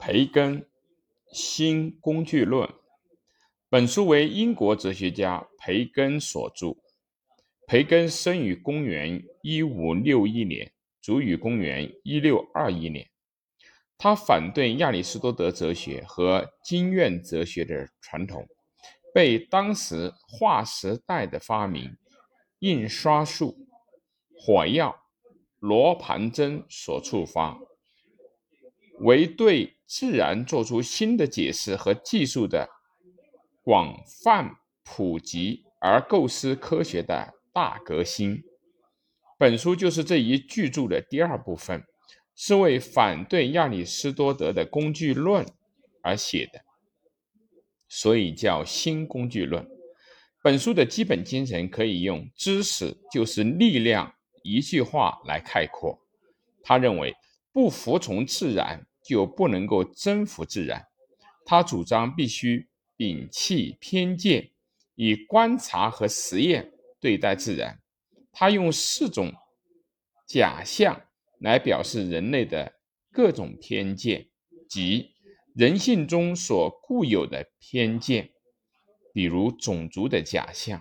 培根新工具论。本书为英国哲学家培根所著。培根生于公元一五六一年，卒于公元一六二一年。他反对亚里士多德哲学和经验哲学的传统，被当时划时代的发明——印刷术、火药、罗盘针所触发。为对自然做出新的解释和技术的广泛普及而构思科学的大革新。本书就是这一巨著的第二部分，是为反对亚里士多德的工具论而写的，所以叫新工具论。本书的基本精神可以用“知识就是力量”一句话来概括。他认为，不服从自然。就不能够征服自然。他主张必须摒弃偏见，以观察和实验对待自然。他用四种假象来表示人类的各种偏见，即人性中所固有的偏见，比如种族的假象，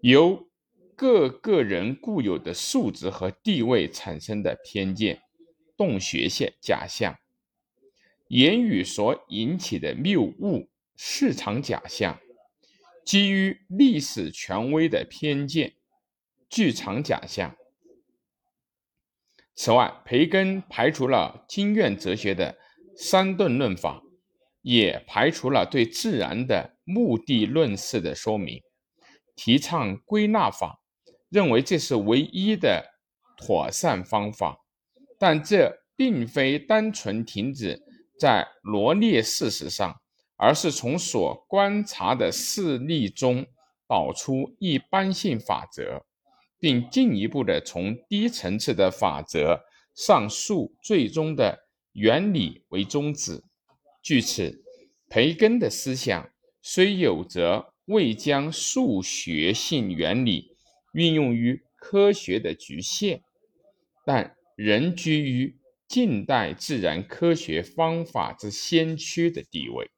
由各个人固有的素质和地位产生的偏见。洞穴线假象，言语所引起的谬误，市场假象，基于历史权威的偏见，剧场假象。此外，培根排除了经验哲学的三顿论法，也排除了对自然的目的论式的说明，提倡归纳法，认为这是唯一的妥善方法。但这并非单纯停止在罗列事实上，而是从所观察的事例中导出一般性法则，并进一步的从低层次的法则上述最终的原理为宗旨。据此，培根的思想虽有着未将数学性原理运用于科学的局限，但。仍居于近代自然科学方法之先驱的地位。